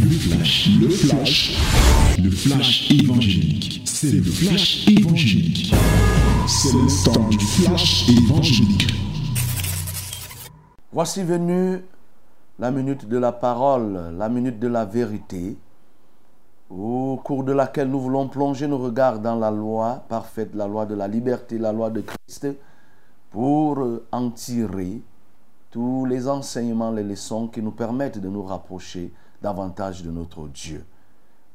Le flash, le flash, le flash évangélique. C'est le flash évangélique. C'est le temps du flash évangélique. Voici venue la minute de la parole, la minute de la vérité, au cours de laquelle nous voulons plonger nos regards dans la loi parfaite, la loi de la liberté, la loi de Christ, pour en tirer tous les enseignements, les leçons qui nous permettent de nous rapprocher davantage de notre Dieu.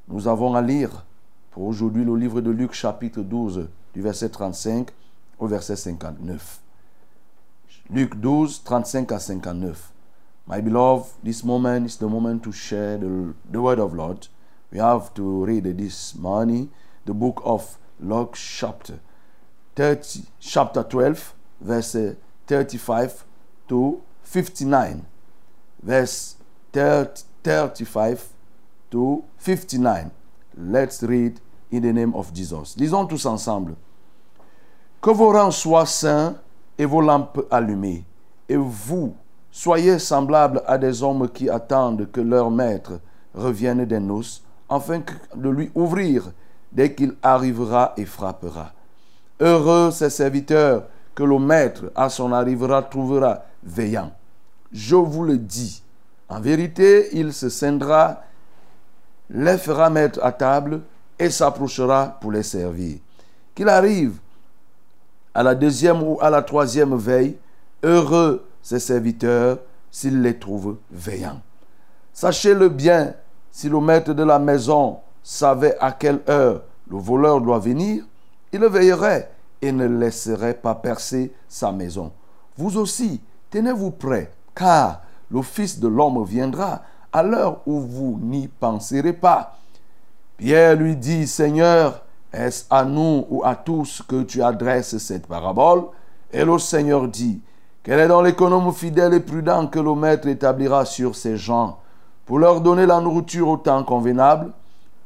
Nous avons à lire pour aujourd'hui le livre de Luc chapitre 12 du verset 35 au verset 59. Luc 12, 35 à 59. My beloved, this moment is the moment to share the, word of Lord. We have to read this morning the book of Luke chapter 30, chapter 12, verse 35 to 59. Verse 30, 35 to 59. Let's read in the name of Jesus. Lisons tous ensemble. Que vos rangs soient saints et vos lampes allumées. Et vous, soyez semblables à des hommes qui attendent que leur maître revienne des noces, afin de lui ouvrir dès qu'il arrivera et frappera. Heureux ces serviteurs que le maître à son arrivera trouvera veillant. Je vous le dis, en vérité, il se scindra, les fera mettre à table et s'approchera pour les servir. Qu'il arrive à la deuxième ou à la troisième veille, heureux ses serviteurs s'il les trouve veillants. Sachez-le bien, si le maître de la maison savait à quelle heure le voleur doit venir, il veillerait et ne laisserait pas percer sa maison. Vous aussi, tenez-vous prêts, car le Fils de l'homme viendra à l'heure où vous n'y penserez pas. Pierre lui dit, Seigneur, est-ce à nous ou à tous que tu adresses cette parabole? Et le Seigneur dit, Quel est dans l'économe fidèle et prudent que le Maître établira sur ses gens pour leur donner la nourriture au temps convenable?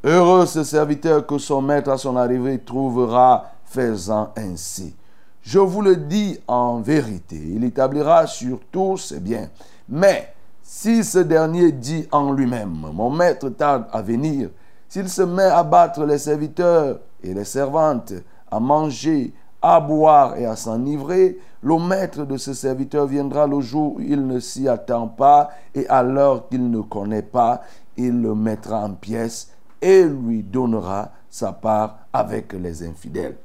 Heureux ce serviteur que son Maître à son arrivée trouvera faisant ainsi. Je vous le dis en vérité, il établira sur tous ses biens. Mais si ce dernier dit en lui-même, mon maître tarde à venir, s'il se met à battre les serviteurs et les servantes, à manger, à boire et à s'enivrer, le maître de ce serviteur viendra le jour où il ne s'y attend pas et à l'heure qu'il ne connaît pas, il le mettra en pièces et lui donnera sa part avec les infidèles.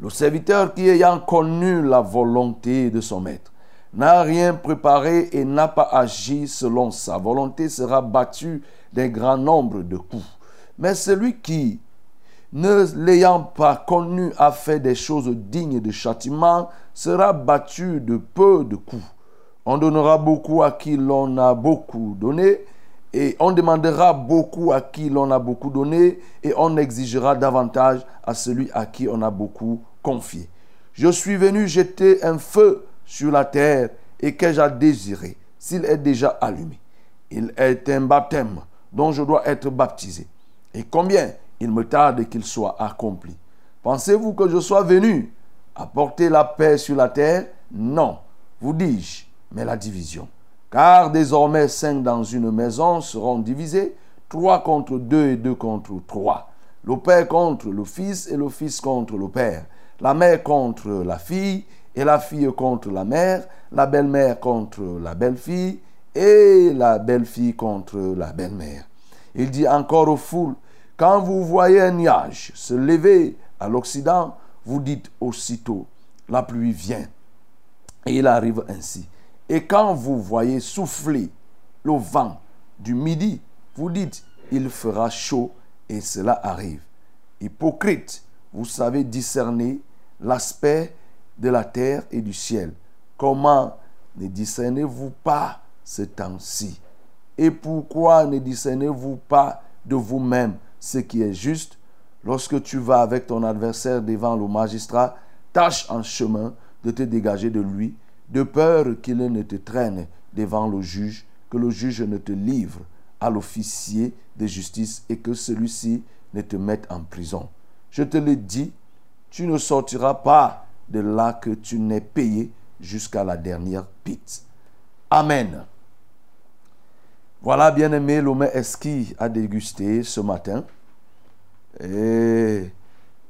Le serviteur qui ayant connu la volonté de son maître n'a rien préparé et n'a pas agi selon sa volonté sera battu d'un grand nombre de coups. Mais celui qui, ne l'ayant pas connu, a fait des choses dignes de châtiment, sera battu de peu de coups. On donnera beaucoup à qui l'on a beaucoup donné, et on demandera beaucoup à qui l'on a beaucoup donné, et on exigera davantage à celui à qui on a beaucoup confié. Je suis venu jeter un feu sur la terre, et qu'ai-je à désirer s'il est déjà allumé Il est un baptême dont je dois être baptisé. Et combien il me tarde qu'il soit accompli. Pensez-vous que je sois venu apporter la paix sur la terre? Non, vous dis-je, mais la division. Car désormais cinq dans une maison seront divisés, trois contre deux et deux contre trois. Le père contre le fils et le fils contre le père. La mère contre la fille et la fille contre la mère. La belle-mère contre la belle-fille et la belle-fille contre la belle-mère. Il dit encore aux foules, quand vous voyez un nuage se lever à l'Occident, vous dites aussitôt, la pluie vient. Et il arrive ainsi. Et quand vous voyez souffler le vent du midi, vous dites, il fera chaud et cela arrive. Hypocrite, vous savez discerner l'aspect de la terre et du ciel. Comment ne discernez-vous pas ce temps-ci? Et pourquoi ne discernez-vous pas de vous-même ce qui est juste? Lorsque tu vas avec ton adversaire devant le magistrat, tâche en chemin de te dégager de lui, de peur qu'il ne te traîne devant le juge, que le juge ne te livre à l'officier de justice et que celui-ci ne te mette en prison. Je te le dis, tu ne sortiras pas de là que tu n'es payé jusqu'à la dernière pite. Amen. Voilà, bien aimé, l'homme Eski a dégusté ce matin. Et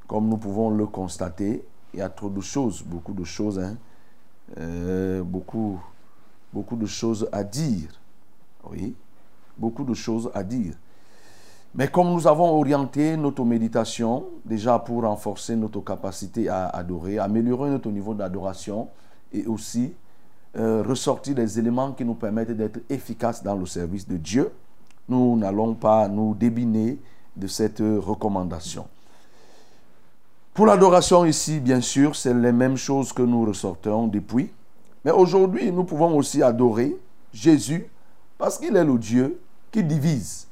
comme nous pouvons le constater, il y a trop de choses, beaucoup de choses, hein, euh, beaucoup, beaucoup de choses à dire. Oui, beaucoup de choses à dire. Mais comme nous avons orienté notre méditation déjà pour renforcer notre capacité à adorer, améliorer notre niveau d'adoration et aussi euh, ressortir des éléments qui nous permettent d'être efficaces dans le service de Dieu, nous n'allons pas nous débiner de cette recommandation. Pour l'adoration ici, bien sûr, c'est les mêmes choses que nous ressortons depuis. Mais aujourd'hui, nous pouvons aussi adorer Jésus parce qu'il est le Dieu qui divise.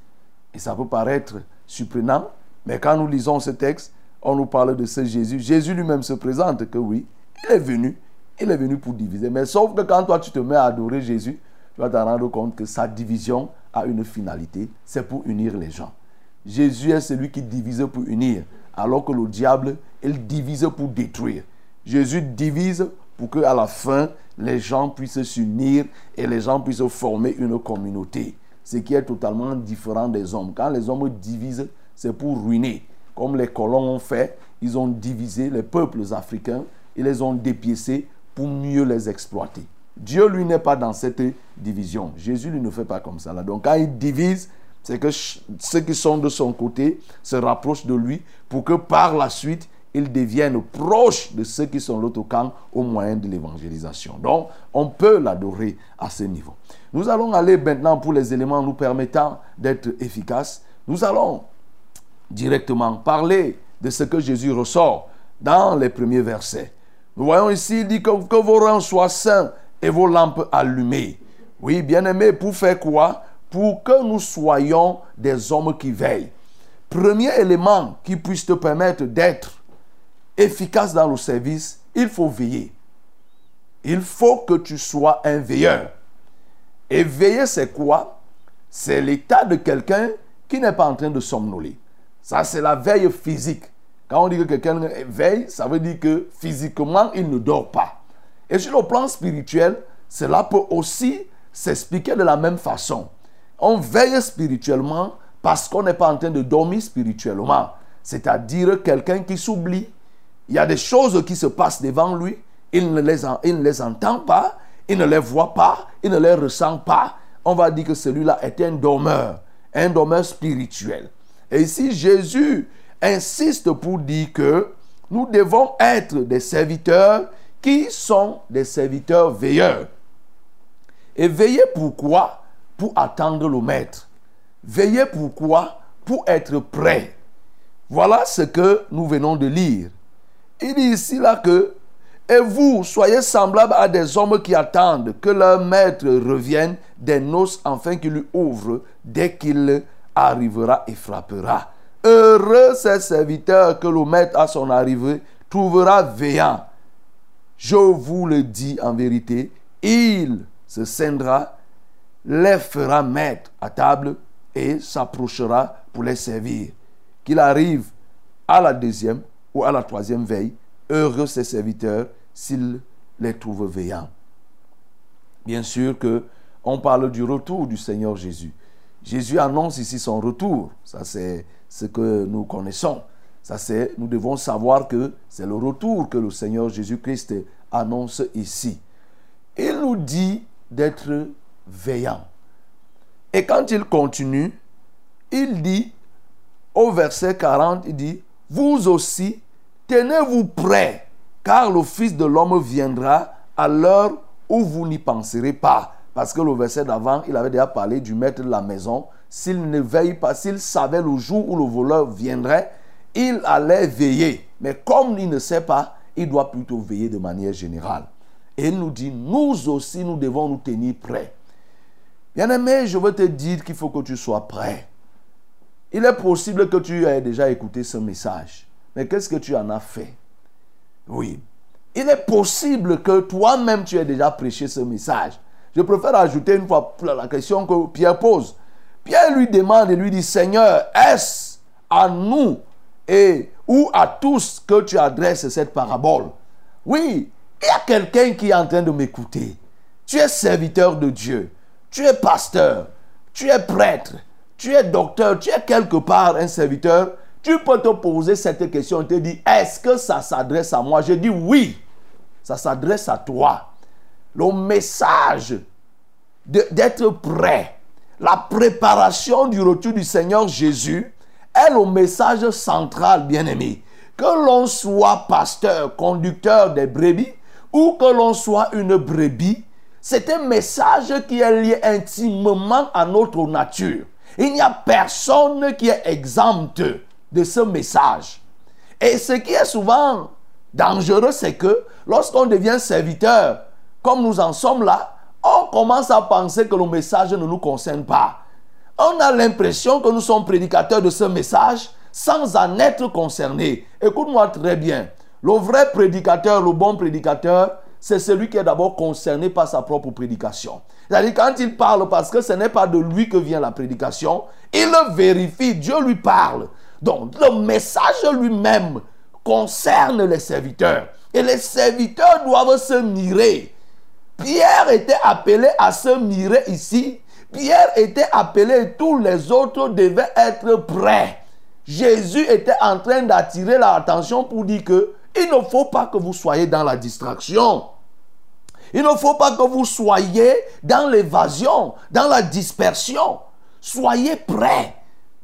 Et ça peut paraître surprenant, mais quand nous lisons ce texte, on nous parle de ce Jésus. Jésus lui-même se présente que oui, il est venu, il est venu pour diviser. Mais sauf que quand toi tu te mets à adorer Jésus, tu vas te rendre compte que sa division a une finalité, c'est pour unir les gens. Jésus est celui qui divise pour unir, alors que le diable, il divise pour détruire. Jésus divise pour que à la fin, les gens puissent s'unir et les gens puissent former une communauté. Ce qui est totalement différent des hommes. Quand les hommes divisent, c'est pour ruiner. Comme les colons ont fait, ils ont divisé les peuples africains, ils les ont dépiécés pour mieux les exploiter. Dieu, lui, n'est pas dans cette division. Jésus, lui, ne fait pas comme ça. Donc, quand il divise, c'est que ceux qui sont de son côté se rapprochent de lui pour que par la suite, ils deviennent proches de ceux qui sont l'autre au moyen de l'évangélisation. Donc, on peut l'adorer à ce niveau. Nous allons aller maintenant pour les éléments nous permettant d'être efficaces. Nous allons directement parler de ce que Jésus ressort dans les premiers versets. Nous voyons ici, il dit que, vos rangs soient saints et vos lampes allumées. Oui, bien aimé, pour faire quoi? Pour que nous soyons des hommes qui veillent. Premier élément qui puisse te permettre d'être efficace dans le service, il faut veiller. Il faut que tu sois un veilleur. Et veiller, c'est quoi? C'est l'état de quelqu'un qui n'est pas en train de somnoler. Ça, c'est la veille physique. Quand on dit que quelqu'un veille, ça veut dire que physiquement, il ne dort pas. Et sur le plan spirituel, cela peut aussi s'expliquer de la même façon. On veille spirituellement parce qu'on n'est pas en train de dormir spirituellement. C'est-à-dire quelqu'un qui s'oublie. Il y a des choses qui se passent devant lui. Il ne les, entend pas. Il ne les voit pas. Il ne les ressent pas. On va dire que celui-là est un dormeur. Un dormeur spirituel. Et ici, Jésus insiste pour dire que nous devons être des serviteurs qui sont des serviteurs veilleurs. Et veiller pourquoi Pour attendre le maître. Veiller pourquoi Pour être prêt. Voilà ce que nous venons de lire. Il dit ici là que et vous, soyez semblables à des hommes qui attendent que leur maître revienne des noces afin qu'il lui ouvre dès qu'il arrivera et frappera. Heureux ces serviteurs que le maître à son arrivée trouvera veillant. Je vous le dis en vérité, il se scindra, les fera mettre à table et s'approchera pour les servir. Qu'il arrive à la deuxième ou à la troisième veille, heureux ces serviteurs s'il les trouve veillants. Bien sûr que on parle du retour du Seigneur Jésus. Jésus annonce ici son retour. Ça, c'est ce que nous connaissons. Ça, c'est, nous devons savoir que c'est le retour que le Seigneur Jésus-Christ annonce ici. Il nous dit d'être veillant. Et quand il continue, il dit, au verset 40, il dit, vous aussi, tenez-vous prêts, car le Fils de l'homme viendra à l'heure où vous n'y penserez pas. Parce que le verset d'avant, il avait déjà parlé du maître de la maison. S'il ne veille pas, s'il savait le jour où le voleur viendrait, il allait veiller. Mais comme il ne sait pas, il doit plutôt veiller de manière générale. Et il nous dit, nous aussi, nous devons nous tenir prêts. Bien-aimé, je veux te dire qu'il faut que tu sois prêt. Il est possible que tu aies déjà écouté ce message. Mais qu'est-ce que tu en as fait? Oui. Il est possible que toi-même tu aies déjà prêché ce message. Je préfère ajouter une fois la question que Pierre pose. Pierre lui demande et lui dit, Seigneur, est-ce à nous et ou à tous que tu adresses cette parabole? Oui, il y a quelqu'un qui est en train de m'écouter. Tu es serviteur de Dieu. Tu es pasteur. tu es prêtre, tu es docteur, tu es quelque part un serviteur, tu peux te poser cette question et te dire, est-ce que ça s'adresse à moi? Je dis oui, ça s'adresse à toi. Le message d'être prêt, la préparation du retour du Seigneur Jésus est le message central, bien-aimé. Que l'on soit pasteur, conducteur des brebis, ou que l'on soit une brebis, c'est un message qui est lié intimement à notre nature. Il n'y a personne qui est exempt de ce message. Et ce qui est souvent dangereux, c'est que lorsqu'on devient serviteur, comme nous en sommes là, on commence à penser que le message ne nous concerne pas. On a l'impression que nous sommes prédicateurs de ce message sans en être concernés. Écoute-moi très bien. Le vrai prédicateur, le bon prédicateur, c'est celui qui est d'abord concerné par sa propre prédication. C'est-à-dire quand il parle, parce que ce n'est pas de lui que vient la prédication, il le vérifie, Dieu lui parle. Donc le message lui-même concerne les serviteurs. Et les serviteurs doivent se mirer. Pierre était appelé à se mirer ici. Pierre était appelé et tous les autres devaient être prêts. Jésus était en train d'attirer l'attention pour dire que il ne faut pas que vous soyez dans la distraction. Il ne faut pas que vous soyez dans l'évasion, dans la dispersion. Soyez prêts.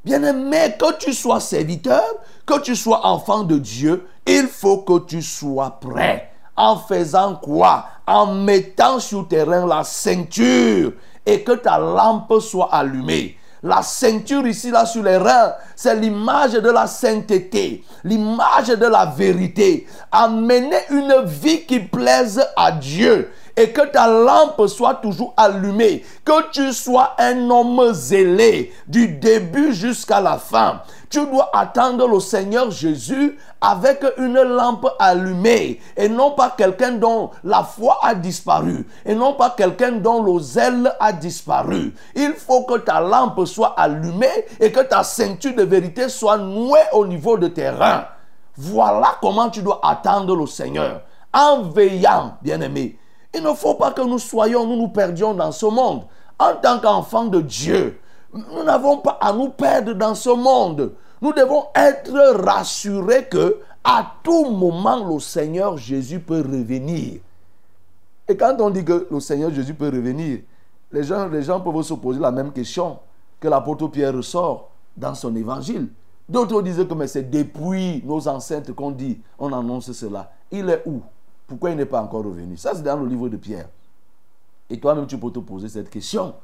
Bien-aimé, que tu sois serviteur, que tu sois enfant de Dieu, il faut que tu sois prêt. En faisant quoi? En mettant sur terrain la ceinture et que ta lampe soit allumée. La ceinture ici, là, sur les reins, c'est l'image de la sainteté, l'image de la vérité. Amener une vie qui plaise à Dieu et que ta lampe soit toujours allumée, que tu sois un homme zélé du début jusqu'à la fin. Tu dois attendre le Seigneur Jésus avec une lampe allumée et non pas quelqu'un dont la foi a disparu et non pas quelqu'un dont le zèle a disparu. Il faut que ta lampe soit allumée et que ta ceinture de vérité soit nouée au niveau de tes reins. Voilà comment tu dois attendre le Seigneur en veillant, bien-aimé. Il ne faut pas que nous soyons, nous nous perdions dans ce monde. En tant qu'enfants de Dieu, nous n'avons pas à nous perdre dans ce monde. Nous devons être rassurés que à tout moment le Seigneur Jésus peut revenir. Et quand on dit que le Seigneur Jésus peut revenir, les gens, les gens peuvent se poser la même question que l'apôtre Pierre ressort dans son évangile. D'autres disent que c'est depuis nos ancêtres qu'on dit, on annonce cela. Il est où? Pourquoi il n'est pas encore revenu? Ça, c'est dans le livre de Pierre. Et toi-même, tu peux te poser cette question.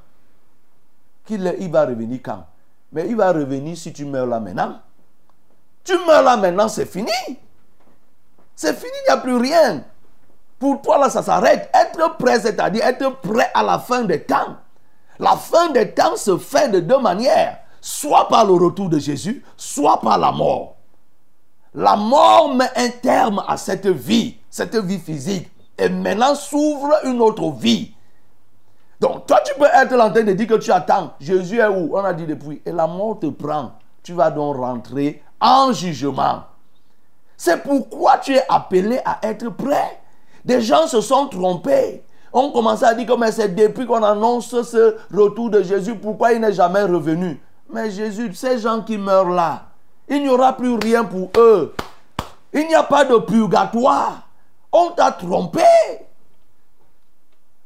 Qu'il il va revenir quand? Mais il va revenir si tu meurs là maintenant. Tu meurs là maintenant, c'est fini. C'est fini, il n'y a plus rien. Pour toi, là, ça s'arrête. Être prêt, c'est-à-dire être prêt à la fin des temps. La fin des temps se fait de deux manières. Soit par le retour de Jésus, soit par la mort. La mort met un terme à cette vie, cette vie physique. Et maintenant s'ouvre une autre vie. Donc, toi, tu peux être en train de dire que tu attends. Jésus est où? On a dit depuis. Et la mort te prend. Tu vas donc rentrer en jugement. C'est pourquoi tu es appelé à être prêt. Des gens se sont trompés. On commençait à dire que c'est depuis qu'on annonce ce retour de Jésus, pourquoi il n'est jamais revenu? Mais Jésus, ces gens qui meurent là, il n'y aura plus rien pour eux. Il n'y a pas de purgatoire. On t'a trompé.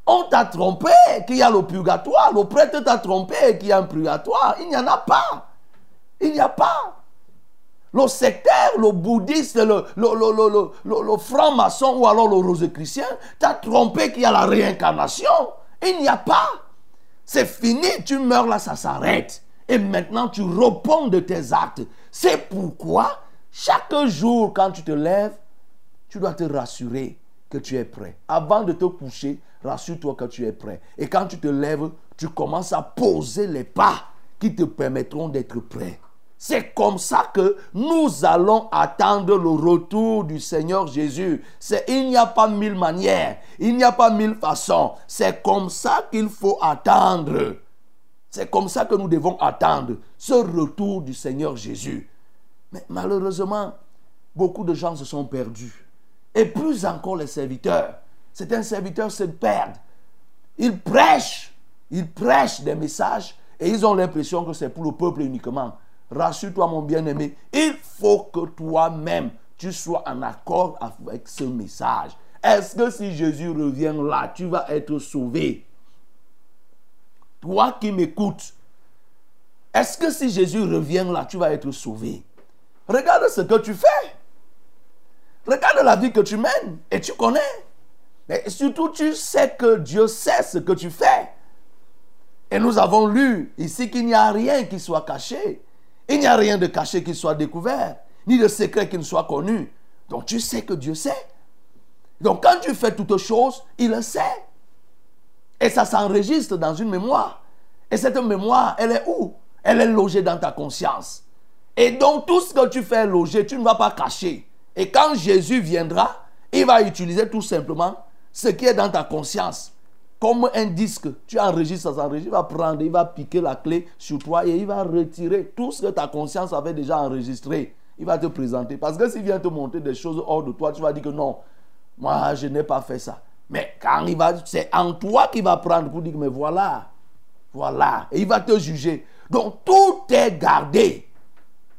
On t'a trompé qu'il y a le purgatoire. Le prêtre t'a trompé qu'il y a un purgatoire. Il n'y en a pas. Il n'y a pas. Le sectaire, le bouddhiste, le, franc-maçon ou alors le rosicrucien t'a trompé qu'il y a la réincarnation. Il n'y a pas. C'est fini, tu meurs là, ça s'arrête. Et maintenant, tu réponds de tes actes. C'est pourquoi, chaque jour, quand tu te lèves, tu dois te rassurer que tu es prêt. Avant de te coucher, rassure-toi que tu es prêt. Et quand tu te lèves, tu commences à poser les pas qui te permettront d'être prêt. C'est comme ça que nous allons attendre le retour du Seigneur Jésus. Il n'y a pas mille manières, il n'y a pas mille façons. C'est comme ça qu'il faut attendre. C'est comme ça que nous devons attendre ce retour du Seigneur Jésus. Mais malheureusement, beaucoup de gens se sont perdus. Et plus encore les serviteurs. C'est un serviteur se perd. Il prêche, il prêche des messages et ils ont l'impression que c'est pour le peuple uniquement. Rassure-toi, mon bien-aimé, il faut que toi-même, tu sois en accord avec ce message. Est-ce que si Jésus revient là, tu vas être sauvé? Toi qui m'écoutes, est-ce que si Jésus revient là, tu vas être sauvé? Regarde ce que tu fais. Regarde la vie que tu mènes et tu connais. Mais surtout, tu sais que Dieu sait ce que tu fais. Et nous avons lu ici qu'il n'y a rien qui soit caché. Il n'y a rien de caché qui soit découvert, ni de secret qui ne soit connu. Donc tu sais que Dieu sait. Donc quand tu fais toutes choses, il le sait. Et ça s'enregistre dans une mémoire. Et cette mémoire, elle est où? Elle est logée dans ta conscience. Et donc tout ce que tu fais loger, tu ne vas pas cacher. Et quand Jésus viendra, il va utiliser tout simplement ce qui est dans ta conscience. Comme un disque, tu enregistres, ça s'enregistre, il va prendre, il va piquer la clé sur toi et il va retirer tout ce que ta conscience avait déjà enregistré. Il va te présenter. Parce que s'il vient te montrer des choses hors de toi, tu vas dire que non, moi je n'ai pas fait ça. Mais quand il va, c'est en toi qu'il va prendre pour dire, mais voilà, voilà. Et il va te juger. Donc tout est gardé.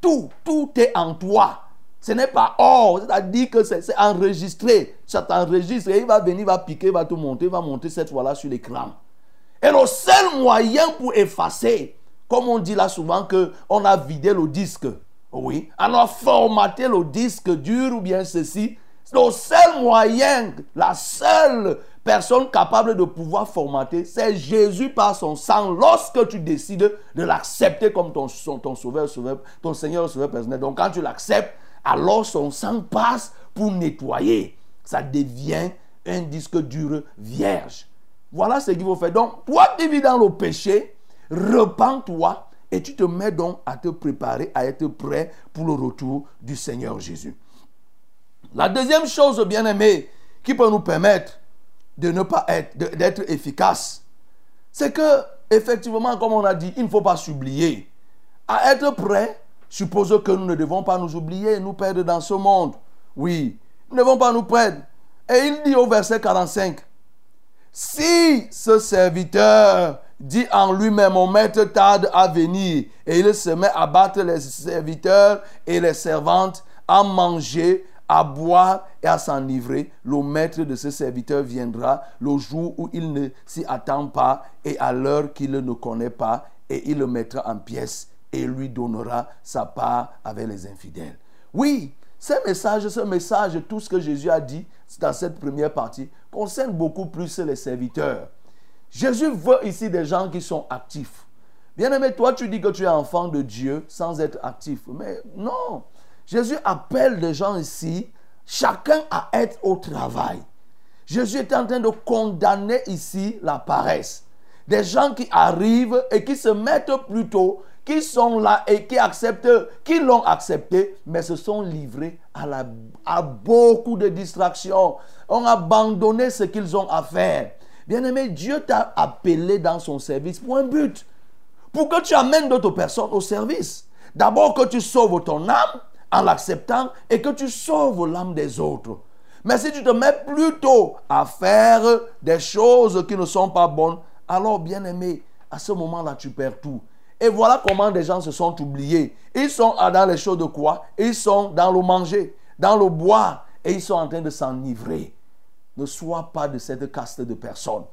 Tout, tout est en toi. Ce n'est pas or, c'est-à-dire que c'est enregistré. Ça t'enregistre et il va venir, il va piquer, il va te monter, il va monter cette fois-là sur l'écran. Et le seul moyen pour effacer, comme on dit là souvent que on a vidé le disque, oui, on a formaté le disque dur ou bien ceci, le seul moyen, la seule personne capable de pouvoir formater, c'est Jésus par son sang lorsque tu décides de l'accepter comme ton, ton sauveur, sauveur, ton Seigneur, sauveur personnel. Donc quand tu l'acceptes, alors son sang passe pour nettoyer. Ça devient un disque dur vierge. Voilà ce qu'il faut faire. Donc, toi qui vis dans le péché, repens-toi et tu te mets donc à te préparer, à être prêt pour le retour du Seigneur Jésus. La deuxième chose, bien aimé, qui peut nous permettre de ne pas être, d'être efficace, c'est que, effectivement, comme on a dit, il ne faut pas s'oublier. À être prêt, suppose que nous ne devons pas nous oublier, nous perdre dans ce monde. Oui, nous ne devons pas nous perdre. Et il dit au verset 45, si ce serviteur dit en lui-même, mon maître tarde à venir, et il se met à battre les serviteurs et les servantes, à manger, à boire et à s'enivrer, le maître de ce serviteur viendra le jour où il ne s'y attend pas et à l'heure qu'il ne connaît pas, et il le mettra en pièces et lui donnera sa part avec les infidèles. Oui, ce message, ce message, tout ce que Jésus a dit dans cette première partie, concerne beaucoup plus les serviteurs. Jésus veut ici des gens qui sont actifs. Bien aimé, toi tu dis que tu es enfant de Dieu sans être actif. Mais non, Jésus appelle des gens ici, chacun à être au travail. Jésus est en train de condamner ici la paresse. Des gens qui arrivent et qui se mettent plutôt qui sont là et qui acceptent, qui l'ont accepté, mais se sont livrés à, à beaucoup de distractions, ont abandonné ce qu'ils ont à faire. Bien-aimé, Dieu t'a appelé dans son service pour un but, pour que tu amènes d'autres personnes au service. D'abord que tu sauves ton âme en l'acceptant et que tu sauves l'âme des autres. Mais si tu te mets plutôt à faire des choses qui ne sont pas bonnes, alors bien aimé, à ce moment-là, tu perds tout. Et voilà comment des gens se sont oubliés. Ils sont dans les choses de quoi? Ils sont dans le manger, dans le boire, et ils sont en train de s'enivrer. Ne sois pas de cette caste de personnes.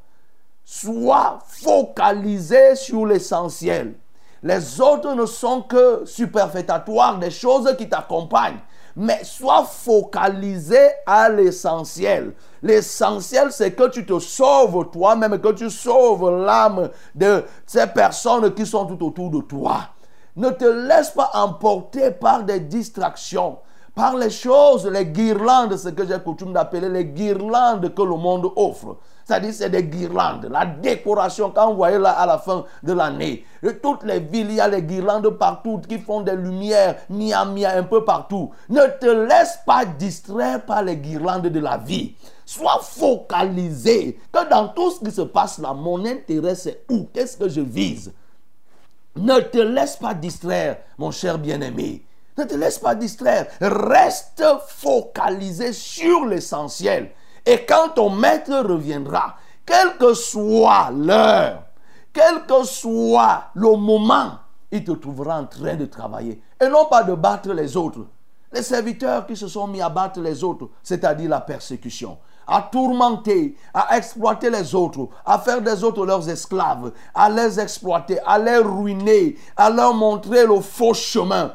Sois focalisé sur l'essentiel. Les autres ne sont que superfétatoires des choses qui t'accompagnent mais sois focalisé à l'essentiel. L'essentiel, c'est que tu te sauves toi-même, que tu sauves l'âme de ces personnes qui sont tout autour de toi. Ne te laisse pas emporter par des distractions, par les choses, les guirlandes, ce que j'ai coutume d'appeler les guirlandes que le monde offre. C'est-à-dire, c'est des guirlandes. La décoration, quand vous voyez là à la fin de l'année, toutes les villes, il y a les guirlandes partout qui font des lumières, mia mia un peu partout. Ne te laisse pas distraire par les guirlandes de la vie. Sois focalisé que dans tout ce qui se passe là, mon intérêt c'est où? Qu'est-ce que je vise? Ne te laisse pas distraire, mon cher bien-aimé. Ne te laisse pas distraire. Reste focalisé sur l'essentiel. Et quand ton maître reviendra, quelle que soit l'heure, quel que soit le moment, il te trouvera en train de travailler. Et non pas de battre les autres. Les serviteurs qui se sont mis à battre les autres, c'est-à-dire la persécution, à tourmenter, à exploiter les autres, à faire des autres leurs esclaves, à les exploiter, à les ruiner, à leur montrer le faux chemin.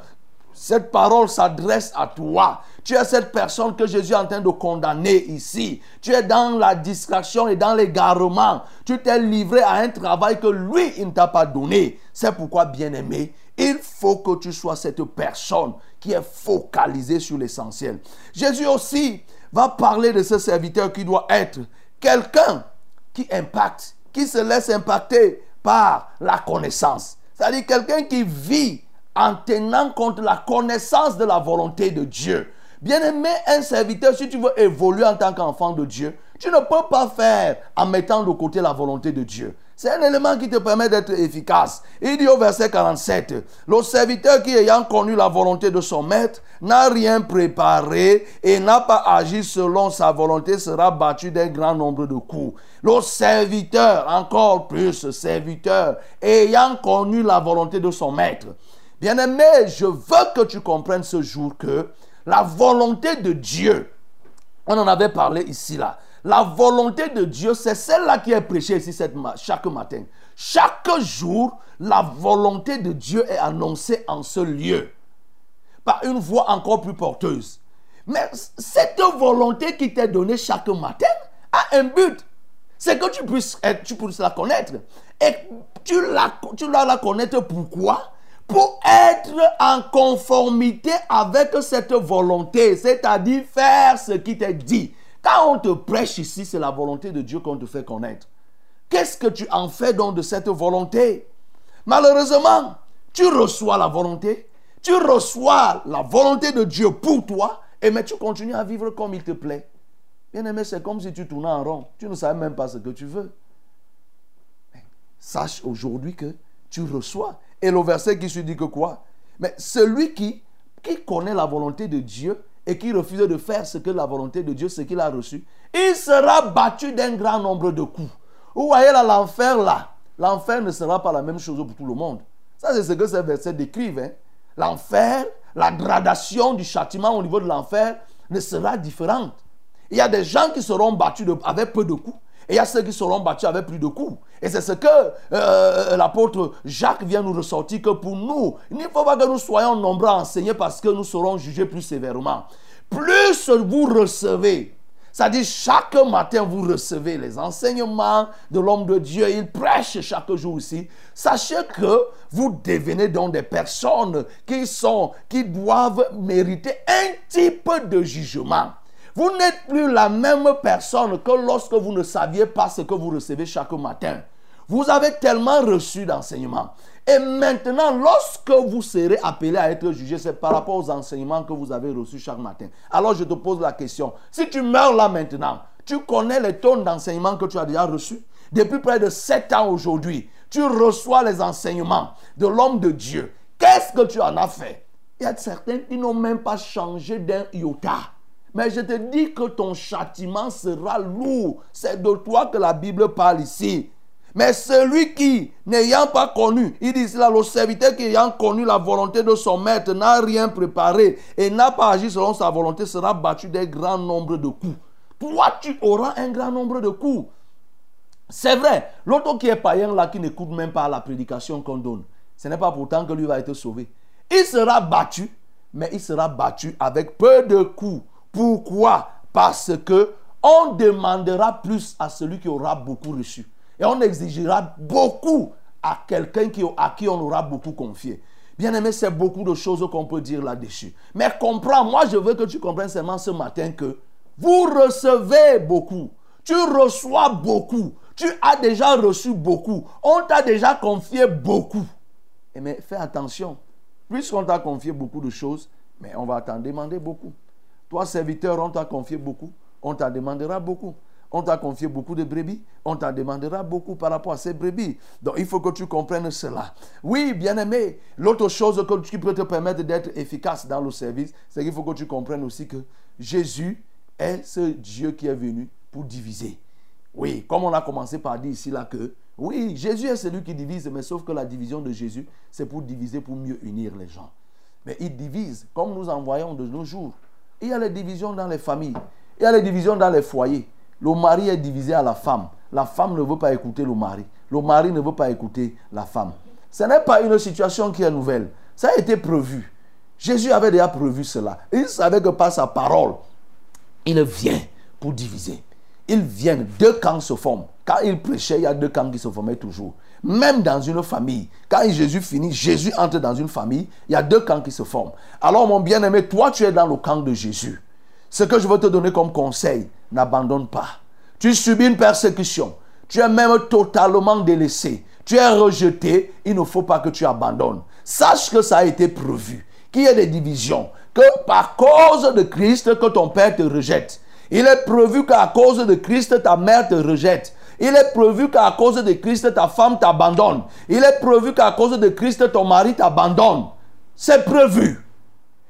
Cette parole s'adresse à toi. Tu es cette personne que Jésus est en train de condamner ici. Tu es dans la distraction et dans l'égarement. Tu t'es livré à un travail que lui, il ne t'a pas donné. C'est pourquoi, bien-aimé, il faut que tu sois cette personne qui est focalisée sur l'essentiel. Jésus aussi va parler de ce serviteur qui doit être quelqu'un qui impacte, qui se laisse impacter par la connaissance. C'est-à-dire quelqu'un qui vit en tenant compte la connaissance de la volonté de Dieu. Bien-aimé, un serviteur, si tu veux évoluer en tant qu'enfant de Dieu, tu ne peux pas faire en mettant de côté la volonté de Dieu. C'est un élément qui te permet d'être efficace. Il dit au verset 47, le serviteur qui ayant connu la volonté de son maître n'a rien préparé et n'a pas agi selon sa volonté sera battu d'un grand nombre de coups. Le serviteur, encore plus serviteur, ayant connu la volonté de son maître. Bien-aimé, je veux que tu comprennes ce jour que la volonté de Dieu, on en avait parlé ici là, la volonté de Dieu, c'est celle-là qui est prêchée ici chaque matin. Chaque jour, la volonté de Dieu est annoncée en ce lieu par une voix encore plus porteuse. Mais cette volonté qui t'est donnée chaque matin a un but. C'est que tu puisses, tu puisses la connaître. Et tu la, tu dois la connaître pourquoi? Pour être en conformité avec cette volonté, c'est-à-dire faire ce qui t'est dit. Quand on te prêche ici, c'est la volonté de Dieu qu'on te fait connaître. Qu'est-ce que tu en fais donc de cette volonté? Malheureusement, tu reçois la volonté, tu reçois la volonté de Dieu pour toi, et mais tu continues à vivre comme il te plaît. Bien aimé, c'est comme si tu tournais en rond. Tu ne savais même pas ce que tu veux. sache aujourd'hui que tu reçois. Et le verset qui se dit que quoi? Mais celui qui, qui connaît la volonté de Dieu et qui refuse de faire ce que la volonté de Dieu, ce qu'il a reçu, il sera battu d'un grand nombre de coups. Vous voyez là, l'enfer là, l'enfer ne sera pas la même chose pour tout le monde. Ça, c'est ce que ces versets décrivent. Hein. L'enfer, la gradation du châtiment au niveau de l'enfer ne sera différente. Il y a des gens qui seront battus avec peu de coups. Et il y a ceux qui seront battus avec plus de coups. Et c'est ce que euh, l'apôtre Jacques vient nous ressortir que pour nous, il ne faut pas que nous soyons nombreux à enseigner parce que nous serons jugés plus sévèrement. Plus vous recevez, c'est-à-dire chaque matin vous recevez les enseignements de l'homme de Dieu, il prêche chaque jour ici. Sachez que vous devenez donc des personnes qui sont, qui doivent mériter un type de jugement. Vous n'êtes plus la même personne que lorsque vous ne saviez pas ce que vous recevez chaque matin. Vous avez tellement reçu d'enseignements. Et maintenant, lorsque vous serez appelé à être jugé, c'est par rapport aux enseignements que vous avez reçus chaque matin. Alors je te pose la question. Si tu meurs là maintenant, tu connais les tonnes d'enseignements que tu as déjà reçus? Depuis près de sept ans aujourd'hui, tu reçois les enseignements de l'homme de Dieu. Qu'est-ce que tu en as fait? Il y a certains qui n'ont même pas changé d'un iota. Mais je te dis que ton châtiment sera lourd. C'est de toi que la Bible parle ici. Mais celui qui, n'ayant pas connu, il dit là, le serviteur qui ayant connu la volonté de son maître, n'a rien préparé et n'a pas agi selon sa volonté, sera battu d'un grand nombre de coups. Toi, tu auras un grand nombre de coups. C'est vrai, l'autre qui est païen là, qui n'écoute même pas la prédication qu'on donne, ce n'est pas pourtant que lui va être sauvé. Il sera battu, mais il sera battu avec peu de coups. Pourquoi? Parce que on demandera plus à celui qui aura beaucoup reçu. Et on exigera beaucoup à quelqu'un à qui on aura beaucoup confié. Bien aimé, c'est beaucoup de choses qu'on peut dire là-dessus. Mais comprends, moi je veux que tu comprennes seulement ce matin que vous recevez beaucoup. Tu reçois beaucoup. Tu as déjà reçu beaucoup. On t'a déjà confié beaucoup. Mais fais attention. Puisqu'on t'a confié beaucoup de choses, mais on va t'en demander beaucoup. Toi, serviteur, on t'a confié beaucoup, on t'en demandera beaucoup. On t'a confié beaucoup de brebis, on t'en demandera beaucoup par rapport à ces brebis. Donc il faut que tu comprennes cela. Oui, bien-aimé, l'autre chose qui peut te permettre d'être efficace dans le service, c'est qu'il faut que tu comprennes aussi que Jésus est ce Dieu qui est venu pour diviser. Oui, comme on a commencé par dire ici là que, Oui, Jésus est celui qui divise, mais sauf que la division de Jésus, c'est pour diviser, pour mieux unir les gens. Mais il divise, comme nous en voyons de nos jours. Il y a les divisions dans les familles, il y a les divisions dans les foyers. Le mari est divisé à la femme. La femme ne veut pas écouter le mari. Le mari ne veut pas écouter la femme. Ce n'est pas une situation qui est nouvelle. Ça a été prévu. Jésus avait déjà prévu cela. Il savait que par sa parole, il vient pour diviser. Il vient, deux camps se forment. Quand il prêchait, il y a deux camps qui se formaient toujours. Même dans une famille, quand Jésus finit, Jésus entre dans une famille, il y a deux camps qui se forment. Alors mon bien-aimé, toi tu es dans le camp de Jésus. Ce que je veux te donner comme conseil, n'abandonne pas. Tu subis une persécution. Tu es même totalement délaissé. Tu es rejeté. Il ne faut pas que tu abandonnes. Sache que ça a été prévu. Qu'il y ait des divisions. Que par cause de Christ, que ton père te rejette. Il est prévu qu'à cause de Christ, ta mère te rejette. Il est prévu qu'à cause de Christ, ta femme t'abandonne. Il est prévu qu'à cause de Christ, ton mari t'abandonne. C'est prévu.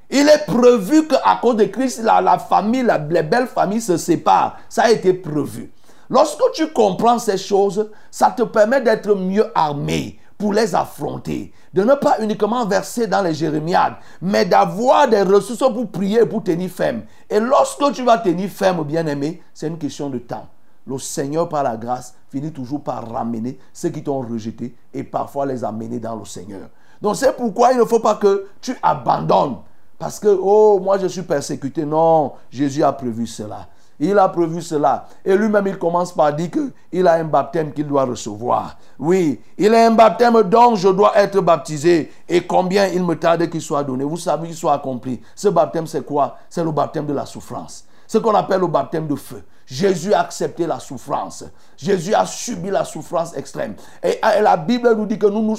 Il est prévu qu'à cause de Christ, la, famille, les belles familles se séparent. Ça a été prévu. Lorsque tu comprends ces choses, ça te permet d'être mieux armé pour les affronter. De ne pas uniquement verser dans les jérémiades, mais d'avoir des ressources pour prier et pour tenir ferme. Et lorsque tu vas tenir ferme, bien-aimé, c'est une question de temps. Le Seigneur, par la grâce, finit toujours par ramener ceux qui t'ont rejeté et parfois les amener dans le Seigneur. Donc c'est pourquoi il ne faut pas que tu abandonnes. Parce que, oh, moi je suis persécuté. Non, Jésus a prévu cela. Il a prévu cela. Et lui-même, il commence par dire qu'il a un baptême qu'il doit recevoir. Oui, il a un baptême dont je dois être baptisé. Et combien il me tarde qu'il soit donné. Vous savez qu'il soit accompli. Ce baptême, c'est quoi? C'est le baptême de la souffrance. Ce qu'on appelle le baptême de feu. Jésus a accepté la souffrance. Jésus a subi la souffrance extrême. Et, la Bible nous dit que nous,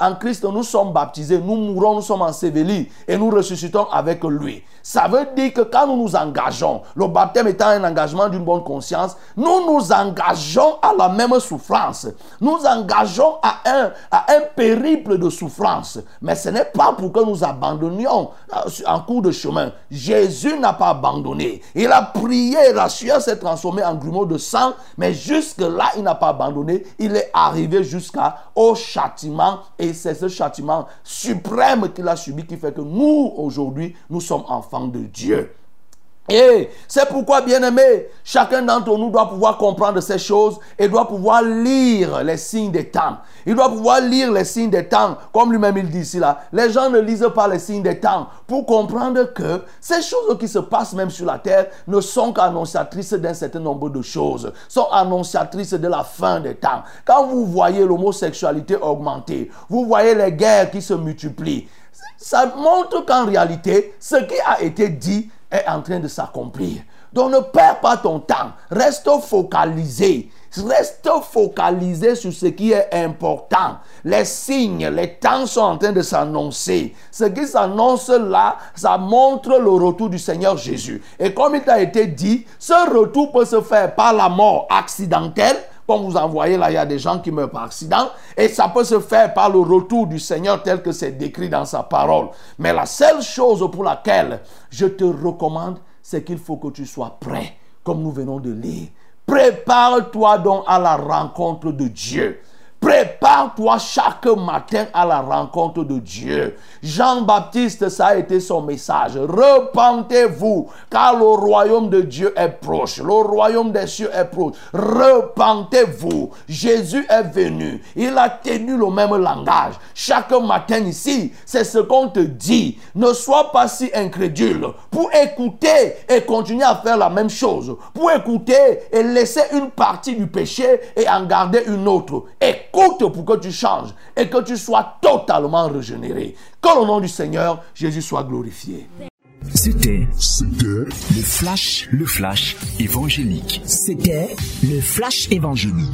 en Christ, nous sommes baptisés, nous mourons, nous sommes ensevelis et nous ressuscitons avec lui. Ça veut dire que quand nous nous engageons, le baptême étant un engagement d'une bonne conscience, nous nous engageons à la même souffrance. Nous engageons à un, à un périple de souffrance. Mais ce n'est pas pour que nous abandonnions euh, en cours de chemin. Jésus n'a pas abandonné. Il a prié, la sueur s'est transformée en grumeau de sang, mais jusque-là, il n'a pas abandonné. Il est arrivé jusqu'au châtiment. Et c'est ce châtiment suprême qu'il a subi qui fait que nous, aujourd'hui, nous sommes enfants de Dieu. Et c'est pourquoi, bien-aimé, chacun d'entre nous doit pouvoir comprendre ces choses et doit pouvoir lire les signes des temps. Il doit pouvoir lire les signes des temps, comme lui-même il dit ici là. Les gens ne lisent pas les signes des temps pour comprendre que ces choses qui se passent même sur la terre ne sont qu'annonciatrices d'un certain nombre de choses, sont annonciatrices de la fin des temps. Quand vous voyez l'homosexualité augmenter, vous voyez les guerres qui se multiplient, ça montre qu'en réalité, ce qui a été dit est en train de s'accomplir. Donc ne perds pas ton temps. Reste focalisé. Reste focalisé sur ce qui est important. Les signes, les temps sont en train de s'annoncer. Ce qui s'annonce là, ça montre le retour du Seigneur Jésus. Et comme il t'a été dit, ce retour peut se faire par la mort accidentelle, comme vous en voyez là, il y a des gens qui meurent par accident. Et ça peut se faire par le retour du Seigneur tel que c'est décrit dans sa parole. Mais la seule chose pour laquelle je te recommande, c'est qu'il faut que tu sois prêt, comme nous venons de lire. Prépare-toi donc à la rencontre de Dieu. Prépare-toi chaque matin à la rencontre de Dieu. Jean-Baptiste, ça a été son message. Repentez-vous, car le royaume de Dieu est proche. Le royaume des cieux est proche. Repentez-vous. Jésus est venu. Il a tenu le même langage. Chaque matin ici, c'est ce qu'on te dit. Ne sois pas si incrédule pour écouter et continuer à faire la même chose. Pour écouter et laisser une partie du péché et en garder une autre. Écoute pour que que tu changes et que tu sois totalement régénéré. Que le nom du Seigneur Jésus soit glorifié. C'était le flash, le flash évangélique. C'était le flash évangélique.